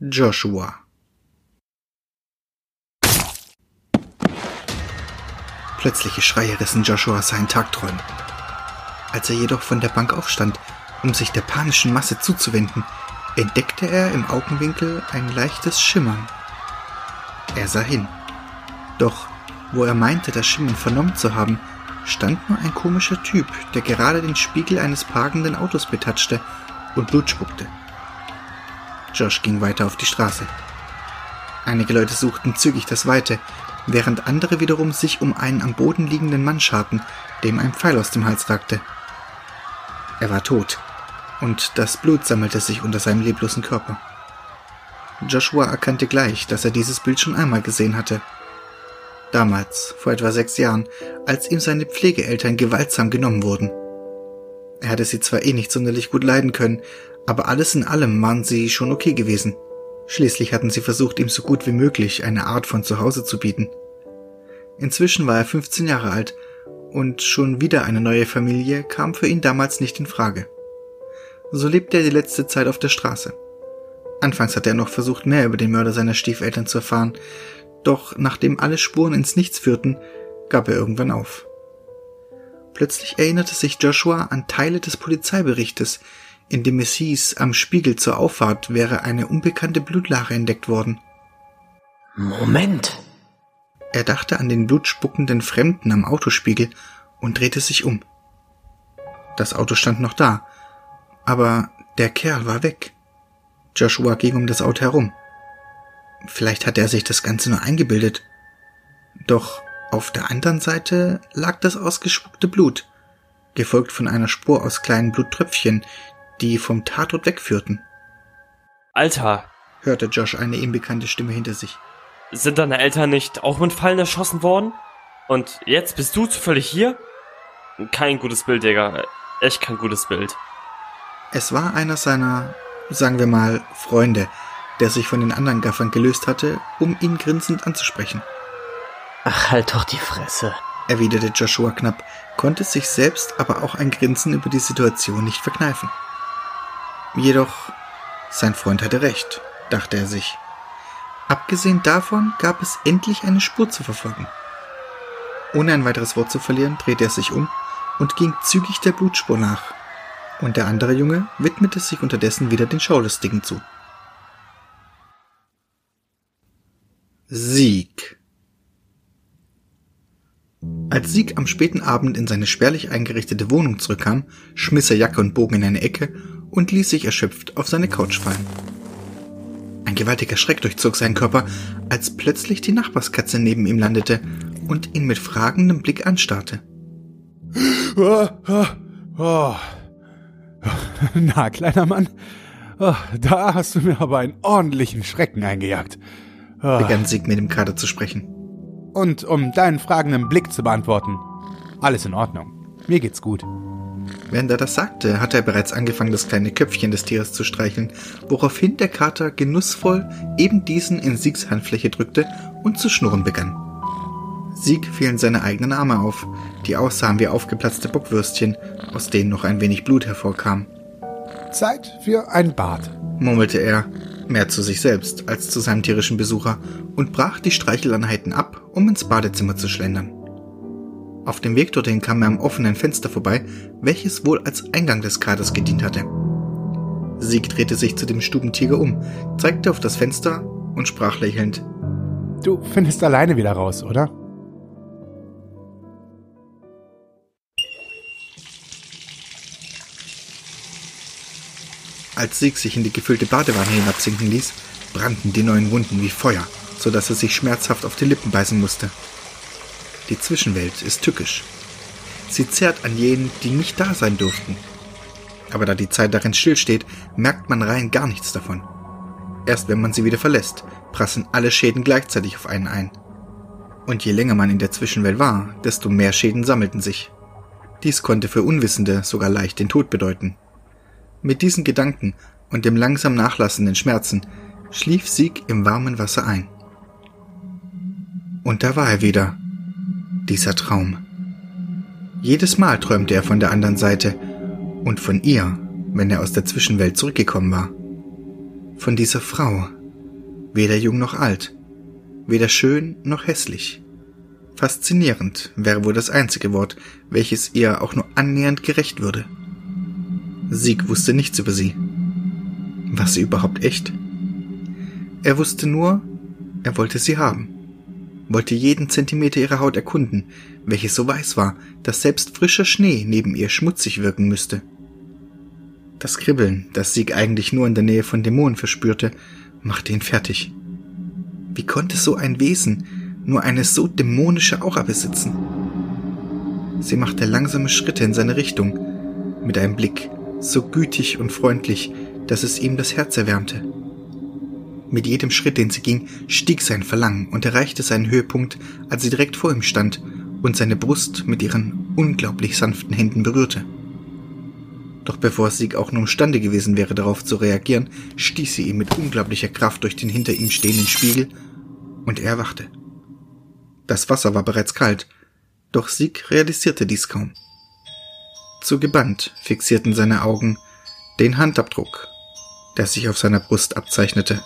Joshua Plötzliche Schreie rissen Joshua seinen Tagträumen. Als er jedoch von der Bank aufstand, um sich der panischen Masse zuzuwenden, entdeckte er im Augenwinkel ein leichtes Schimmern. Er sah hin. Doch wo er meinte, das Schimmern vernommen zu haben, stand nur ein komischer Typ, der gerade den Spiegel eines parkenden Autos betatschte und Blut spuckte. Josh ging weiter auf die Straße. Einige Leute suchten zügig das Weite, während andere wiederum sich um einen am Boden liegenden Mann scharten, dem ein Pfeil aus dem Hals ragte. Er war tot, und das Blut sammelte sich unter seinem leblosen Körper. Joshua erkannte gleich, dass er dieses Bild schon einmal gesehen hatte. Damals, vor etwa sechs Jahren, als ihm seine Pflegeeltern gewaltsam genommen wurden. Er hatte sie zwar eh nicht sonderlich gut leiden können, aber alles in allem waren sie schon okay gewesen. Schließlich hatten sie versucht, ihm so gut wie möglich eine Art von Zuhause zu bieten. Inzwischen war er 15 Jahre alt und schon wieder eine neue Familie kam für ihn damals nicht in Frage. So lebte er die letzte Zeit auf der Straße. Anfangs hatte er noch versucht, mehr über den Mörder seiner Stiefeltern zu erfahren, doch nachdem alle Spuren ins Nichts führten, gab er irgendwann auf. Plötzlich erinnerte sich Joshua an Teile des Polizeiberichtes, in dem es hieß, am Spiegel zur Auffahrt wäre eine unbekannte Blutlache entdeckt worden. Moment. Er dachte an den blutspuckenden Fremden am Autospiegel und drehte sich um. Das Auto stand noch da, aber der Kerl war weg. Joshua ging um das Auto herum. Vielleicht hatte er sich das Ganze nur eingebildet. Doch auf der anderen Seite lag das ausgespuckte Blut, gefolgt von einer Spur aus kleinen Bluttröpfchen, die vom Tatort wegführten. Alter, hörte Josh eine ihm bekannte Stimme hinter sich. Sind deine Eltern nicht auch mit Fallen erschossen worden? Und jetzt bist du zufällig hier? Kein gutes Bild, Digga. Echt kein gutes Bild. Es war einer seiner, sagen wir mal, Freunde, der sich von den anderen Gaffern gelöst hatte, um ihn grinsend anzusprechen. Ach, halt doch die Fresse, erwiderte Joshua knapp, konnte sich selbst aber auch ein Grinsen über die Situation nicht verkneifen. Jedoch, sein Freund hatte recht, dachte er sich. Abgesehen davon gab es endlich eine Spur zu verfolgen. Ohne ein weiteres Wort zu verlieren, drehte er sich um und ging zügig der Blutspur nach. Und der andere Junge widmete sich unterdessen wieder den Schaulustigen zu. Sieg. Als Sieg am späten Abend in seine spärlich eingerichtete Wohnung zurückkam, schmiss er Jacke und Bogen in eine Ecke und ließ sich erschöpft auf seine Couch fallen. Ein gewaltiger Schreck durchzog seinen Körper, als plötzlich die Nachbarskatze neben ihm landete und ihn mit fragendem Blick anstarrte. Na, kleiner Mann, da hast du mir aber einen ordentlichen Schrecken eingejagt begann Sieg mit dem Kater zu sprechen. Und um deinen fragenden Blick zu beantworten, alles in Ordnung. Mir geht's gut. Während er das sagte, hatte er bereits angefangen, das kleine Köpfchen des Tieres zu streicheln, woraufhin der Kater genussvoll eben diesen in Siegs Handfläche drückte und zu schnurren begann. Sieg fielen seine eigenen Arme auf, die aussahen wie aufgeplatzte Bockwürstchen, aus denen noch ein wenig Blut hervorkam. Zeit für ein Bad, murmelte er, mehr zu sich selbst als zu seinem tierischen Besucher, und brach die Streicheleinheiten ab, um ins Badezimmer zu schlendern. Auf dem Weg dorthin kam er am offenen Fenster vorbei, welches wohl als Eingang des Kaders gedient hatte. Sieg drehte sich zu dem Stubentiger um, zeigte auf das Fenster und sprach lächelnd. Du findest alleine wieder raus, oder? Als Sieg sich in die gefüllte Badewanne hinabsinken ließ, brannten die neuen Wunden wie Feuer, so dass er sich schmerzhaft auf die Lippen beißen musste. Die Zwischenwelt ist tückisch. Sie zerrt an jenen, die nicht da sein durften. Aber da die Zeit darin stillsteht, merkt man rein gar nichts davon. Erst wenn man sie wieder verlässt, prassen alle Schäden gleichzeitig auf einen ein. Und je länger man in der Zwischenwelt war, desto mehr Schäden sammelten sich. Dies konnte für Unwissende sogar leicht den Tod bedeuten. Mit diesen Gedanken und dem langsam nachlassenden Schmerzen schlief Sieg im warmen Wasser ein. Und da war er wieder, dieser Traum. Jedes Mal träumte er von der anderen Seite und von ihr, wenn er aus der Zwischenwelt zurückgekommen war. Von dieser Frau, Weder jung noch alt, weder schön noch hässlich. Faszinierend wäre wohl das einzige Wort, welches ihr auch nur annähernd gerecht würde. Sieg wusste nichts über sie. War sie überhaupt echt? Er wusste nur, er wollte sie haben, wollte jeden Zentimeter ihrer Haut erkunden, welche so weiß war, dass selbst frischer Schnee neben ihr schmutzig wirken müsste. Das Kribbeln, das Sieg eigentlich nur in der Nähe von Dämonen verspürte, machte ihn fertig. Wie konnte so ein Wesen nur eine so dämonische Aura besitzen? Sie machte langsame Schritte in seine Richtung, mit einem Blick so gütig und freundlich, dass es ihm das Herz erwärmte. Mit jedem Schritt, den sie ging, stieg sein Verlangen und erreichte seinen Höhepunkt, als sie direkt vor ihm stand und seine Brust mit ihren unglaublich sanften Händen berührte. Doch bevor Sieg auch nur imstande gewesen wäre, darauf zu reagieren, stieß sie ihn mit unglaublicher Kraft durch den hinter ihm stehenden Spiegel und er erwachte. Das Wasser war bereits kalt, doch Sieg realisierte dies kaum. Zu gebannt fixierten seine Augen den Handabdruck, der sich auf seiner Brust abzeichnete.